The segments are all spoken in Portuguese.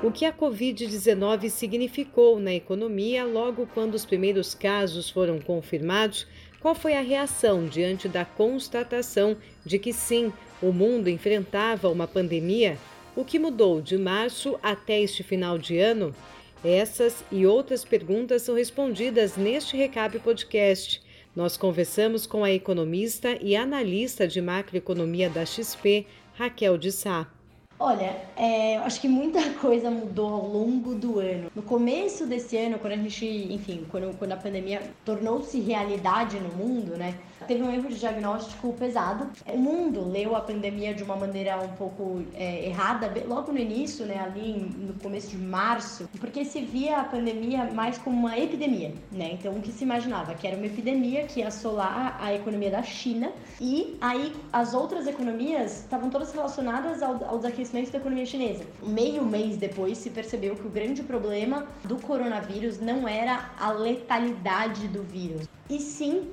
O que a Covid-19 significou na economia logo quando os primeiros casos foram confirmados? Qual foi a reação diante da constatação de que sim, o mundo enfrentava uma pandemia? O que mudou de março até este final de ano? Essas e outras perguntas são respondidas neste Recap Podcast. Nós conversamos com a economista e analista de macroeconomia da XP, Raquel de Sá. Olha, é, acho que muita coisa mudou ao longo do ano. No começo desse ano, quando a gente, enfim, quando, quando a pandemia tornou-se realidade no mundo, né? Teve um erro de diagnóstico pesado. O mundo leu a pandemia de uma maneira um pouco é, errada, logo no início, né? Ali no começo de março, porque se via a pandemia mais como uma epidemia, né? Então o que se imaginava? Que era uma epidemia que ia assolar a economia da China e aí as outras economias estavam todas relacionadas ao, ao desaquecimento da economia chinesa. Meio mês depois se percebeu que o grande problema do coronavírus não era a letalidade do vírus, e sim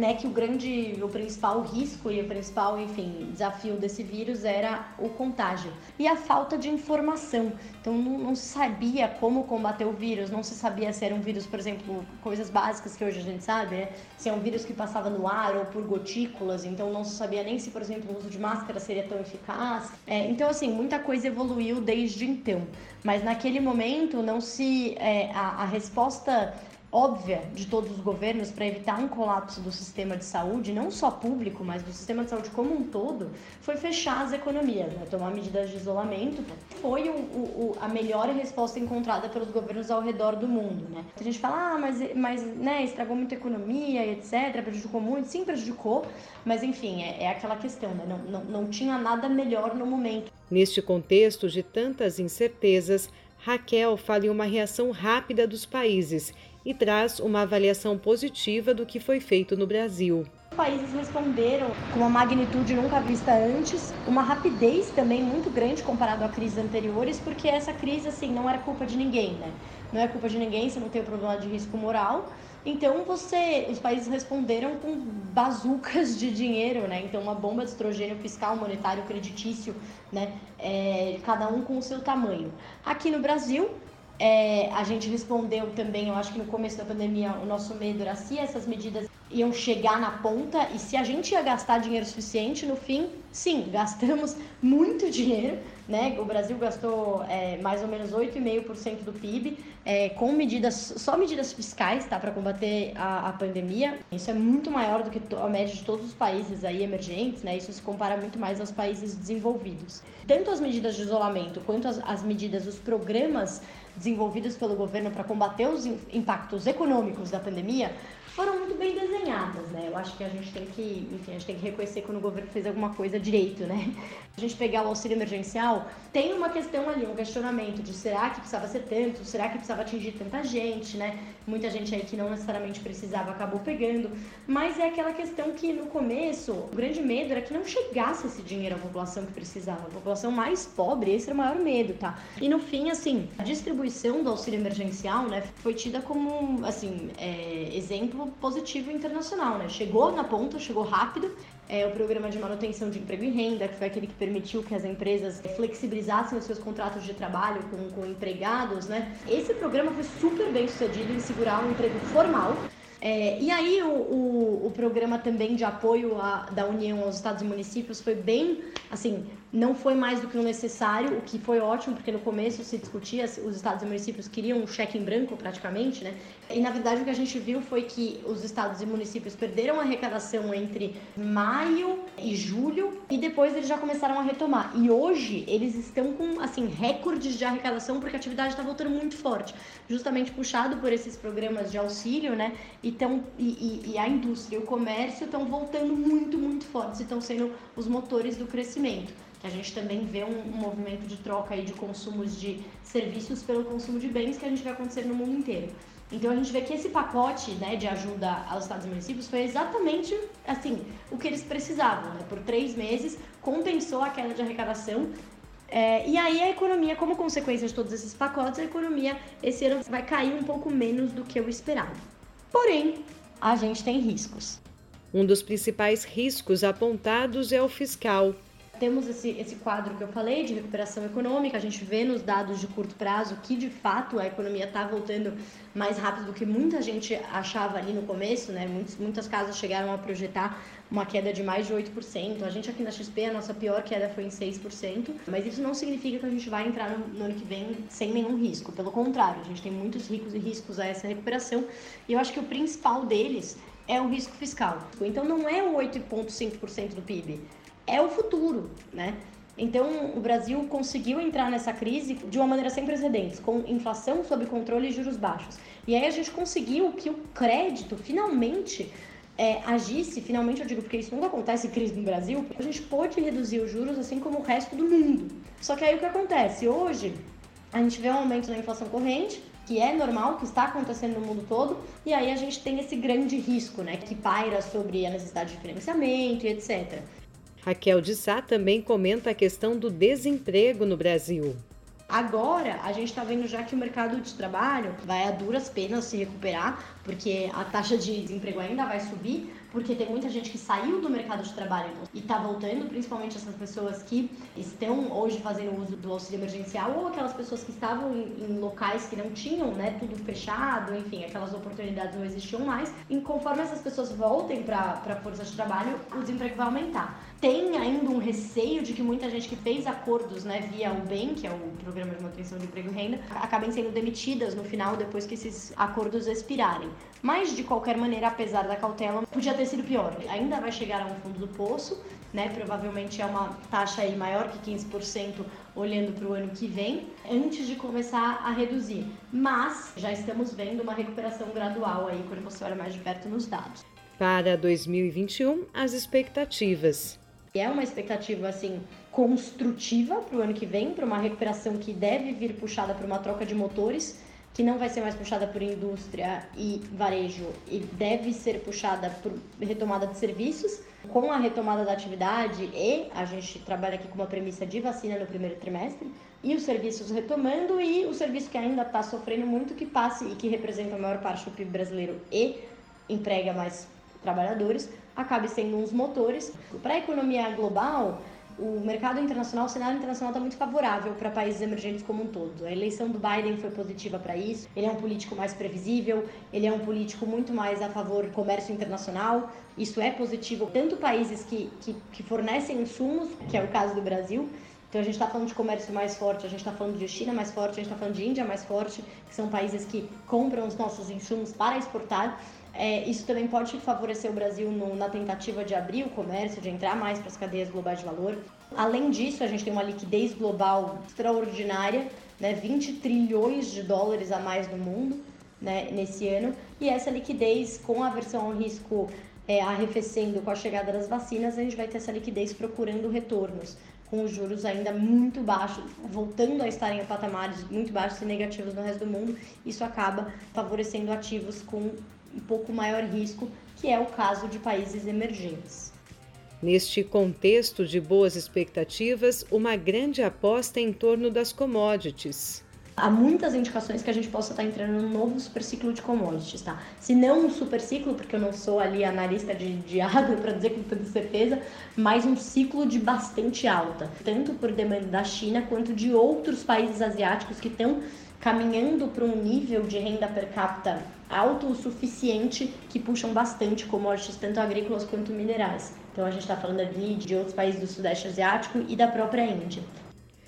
né, que o grande, o principal risco e o principal, enfim, desafio desse vírus era o contágio e a falta de informação. Então não, não, se sabia como combater o vírus, não se sabia se era um vírus, por exemplo, coisas básicas que hoje a gente sabe, né? Se é um vírus que passava no ar ou por gotículas, então não se sabia nem se, por exemplo, o uso de máscara seria tão eficaz. É, então, assim, muita coisa evoluiu desde então. Mas naquele momento não se. É, a, a resposta óbvia de todos os governos para evitar um colapso do sistema de saúde, não só público, mas do sistema de saúde como um todo, foi fechar as economias, né? tomar medidas de isolamento. Foi o, o, a melhor resposta encontrada pelos governos ao redor do mundo. Né? A gente fala, ah, mas, mas né, estragou muito a economia etc., prejudicou muito. Sim, prejudicou, mas enfim, é, é aquela questão, né? não, não, não tinha nada melhor no momento. Neste contexto de tantas incertezas, Raquel fala em uma reação rápida dos países e traz uma avaliação positiva do que foi feito no Brasil. Os países responderam com uma magnitude nunca vista antes, uma rapidez também muito grande comparado a crises anteriores, porque essa crise assim não era culpa de ninguém, né? Não é culpa de ninguém, você não tem o problema de risco moral. Então você, os países responderam com bazucas de dinheiro, né? Então uma bomba de estrogênio fiscal, monetário, creditício, né? É, cada um com o seu tamanho. Aqui no Brasil é, a gente respondeu também, eu acho que no começo da pandemia o nosso medo era se essas medidas iam chegar na ponta e se a gente ia gastar dinheiro suficiente no fim, sim, gastamos muito dinheiro, né? O Brasil gastou é, mais ou menos 8,5% do PIB é, com medidas, só medidas fiscais, tá, para combater a, a, pandemia. Isso é muito maior do que a média de todos os países aí emergentes, né? Isso se compara muito mais aos países desenvolvidos. Tanto as medidas de isolamento quanto as, as medidas, os programas desenvolvidos pelo governo para combater os impactos econômicos da pandemia foram muito bem desenhadas, né? Eu acho que a gente tem que, enfim, a gente tem que reconhecer quando o governo fez alguma coisa direito, né? A gente pegar o auxílio emergencial, tem uma questão ali, um questionamento de será que precisava ser tanto, será que precisava atingir tanta gente, né? Muita gente aí que não necessariamente precisava acabou pegando, mas é aquela questão que no começo, o grande medo era que não chegasse esse dinheiro à população que precisava, a população mais pobre, esse era o maior medo, tá? E no fim, assim, a distribuição do auxílio emergencial, né, foi tida como, assim, é, exemplo positivo internacional, né? Chegou na ponta, chegou rápido. É, o programa de manutenção de emprego e renda, que foi aquele que permitiu que as empresas flexibilizassem os seus contratos de trabalho com, com empregados, né? Esse programa foi super bem sucedido em segurar um emprego formal é, e aí o, o, o, programa também de apoio a, da União aos estados e municípios foi bem, assim, não foi mais do que o necessário, o que foi ótimo, porque no começo se discutia, os estados e municípios queriam um cheque em branco praticamente, né? E na verdade o que a gente viu foi que os estados e municípios perderam a arrecadação entre maio e julho e depois eles já começaram a retomar. E hoje eles estão com, assim, recordes de arrecadação porque a atividade está voltando muito forte, justamente puxado por esses programas de auxílio, né? E, tão, e, e, e a indústria e o comércio estão voltando muito, muito fortes e estão sendo os motores do crescimento que a gente também vê um, um, movimento de troca aí de consumos de serviços pelo consumo de bens que a gente vai acontecer no mundo inteiro. Então a gente vê que esse pacote né, de ajuda aos estados e municípios foi exatamente assim o que eles precisavam. Né? Por três meses compensou a queda de arrecadação. É, e aí a economia, como consequência de todos esses pacotes, a economia esse ano vai cair um pouco menos do que o esperado. Porém, a gente tem riscos. Um dos principais riscos apontados é o fiscal, temos esse, esse quadro que eu falei de recuperação econômica, a gente vê nos dados de curto prazo que de fato a economia está voltando mais rápido do que muita gente achava ali no começo, né? Muitos, muitas casas chegaram a projetar uma queda de mais de 8%. A gente aqui na XP, a nossa pior queda foi em 6%, mas isso não significa que a gente vai entrar no, no ano que vem sem nenhum risco. Pelo contrário, a gente tem muitos ricos e riscos a essa recuperação e eu acho que o principal deles é o risco fiscal. Então não é o 8,5% do PIB é o futuro, né? Então, o Brasil conseguiu entrar nessa crise de uma maneira sem precedentes, com inflação sob controle e juros baixos. E aí a gente conseguiu que o crédito finalmente é, agisse, finalmente eu digo porque isso nunca acontece crise no Brasil, a gente pôde reduzir os juros assim como o resto do mundo. Só que aí o que acontece? Hoje, a gente vê um aumento na inflação corrente, que é normal, que está acontecendo no mundo todo, e aí a gente tem esse grande risco, né, que paira sobre a necessidade de financiamento e etc. Raquel de Sá também comenta a questão do desemprego no Brasil. Agora, a gente está vendo já que o mercado de trabalho vai a duras penas se recuperar, porque a taxa de desemprego ainda vai subir, porque tem muita gente que saiu do mercado de trabalho e está voltando, principalmente essas pessoas que estão hoje fazendo uso do auxílio emergencial ou aquelas pessoas que estavam em, locais que não tinham, né, tudo fechado, enfim, aquelas oportunidades não existiam mais. E conforme essas pessoas voltem para a força de trabalho, o desemprego vai aumentar. Tem ainda um receio de que muita gente que fez acordos, né, via o BEM, que é o Programa de Manutenção de Emprego e Renda, acabem sendo demitidas no final depois que esses acordos expirarem. Mas, de qualquer maneira, apesar da cautela, podia ter sido pior. Ainda vai chegar a um fundo do poço, né? Provavelmente é uma taxa aí maior que 15% olhando para o ano que vem, antes de começar a reduzir. Mas já estamos vendo uma recuperação gradual aí quando você olha mais de perto nos dados. Para 2021, as expectativas. É uma expectativa assim construtiva para o ano que vem, para uma recuperação que deve vir puxada por uma troca de motores que não vai ser mais puxada por indústria e varejo e deve ser puxada por retomada de serviços. Com a retomada da atividade e a gente trabalha aqui com uma premissa de vacina no primeiro trimestre e os serviços retomando e o serviço que ainda está sofrendo muito que passe e que representa a maior parte do PIB brasileiro e emprega mais trabalhadores, acabe sendo uns motores. Para a economia global, o mercado internacional, o cenário internacional está muito favorável para países emergentes como um todo. A eleição do Biden foi positiva para isso. Ele é um político mais previsível, ele é um político muito mais a favor do comércio internacional. Isso é positivo. Tanto países que, que, que fornecem insumos, que é o caso do Brasil, então a gente está falando de comércio mais forte, a gente está falando de China mais forte, a gente está falando de Índia mais forte, que são países que compram os nossos insumos para exportar. É, isso também pode favorecer o Brasil no, na tentativa de abrir o comércio, de entrar mais para as cadeias globais de valor. Além disso, a gente tem uma liquidez global extraordinária, né, 20 trilhões de dólares a mais no mundo né, nesse ano. E essa liquidez, com a aversão ao risco é, arrefecendo com a chegada das vacinas, a gente vai ter essa liquidez procurando retornos, com os juros ainda muito baixos, voltando a estarem em patamares muito baixos e negativos no resto do mundo. Isso acaba favorecendo ativos com um pouco maior risco, que é o caso de países emergentes. Neste contexto de boas expectativas, uma grande aposta em torno das commodities. Há muitas indicações que a gente possa estar entrando num novo superciclo de commodities, tá? Se não um superciclo, porque eu não sou ali analista de, de água para dizer com tanta certeza, mas um ciclo de bastante alta, tanto por demanda da China quanto de outros países asiáticos que estão caminhando para um nível de renda per capita alto o suficiente que puxam bastante commodities, tanto agrícolas quanto minerais. Então a gente está falando ali de outros países do Sudeste Asiático e da própria Índia.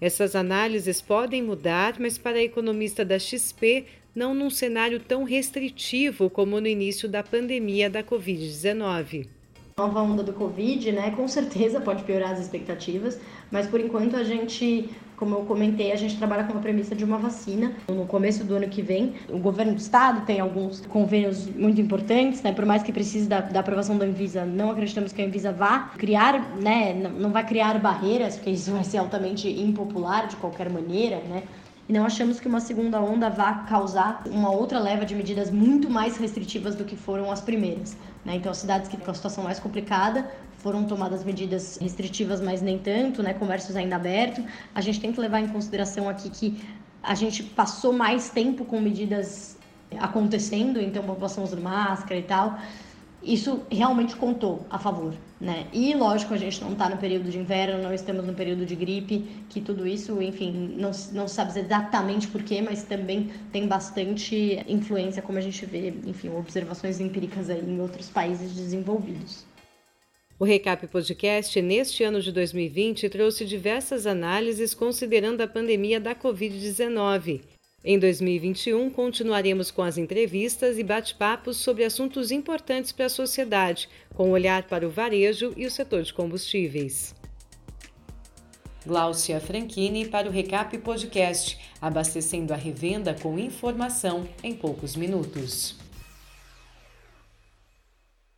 Essas análises podem mudar, mas para a economista da XP, não num cenário tão restritivo como no início da pandemia da Covid-19 nova onda do Covid, né? Com certeza pode piorar as expectativas, mas por enquanto a gente, como eu comentei, a gente trabalha com a premissa de uma vacina. No começo do ano que vem, o governo do estado tem alguns convênios muito importantes, né? Por mais que precise da, da aprovação da Anvisa, não acreditamos que a Anvisa vá criar, né? Não vai criar barreiras, porque isso vai ser altamente impopular de qualquer maneira, né? e não achamos que uma segunda onda vá causar uma outra leva de medidas muito mais restritivas do que foram as primeiras. Né? Então, cidades que com a situação mais complicada foram tomadas medidas restritivas, mas nem tanto, né? comércios ainda abertos. A gente tem que levar em consideração aqui que a gente passou mais tempo com medidas acontecendo, então a população usando máscara e tal. isso realmente contou a favor, né? E lógico, a gente não está no período de inverno, não estamos no período de gripe, que tudo isso, enfim, não, não sabe exatamente porquê, mas também tem bastante influência, como a gente vê, enfim, observações empíricas aí em outros países desenvolvidos. O Recap Podcast, neste ano de 2020, trouxe diversas análises considerando a pandemia da Covid-19. Em 2021, continuaremos com as entrevistas e bate-papos sobre assuntos importantes para a sociedade, com olhar para o varejo e o setor de combustíveis. Gláucia Franchini para o Recap Podcast, abastecendo a revenda com informação em poucos minutos.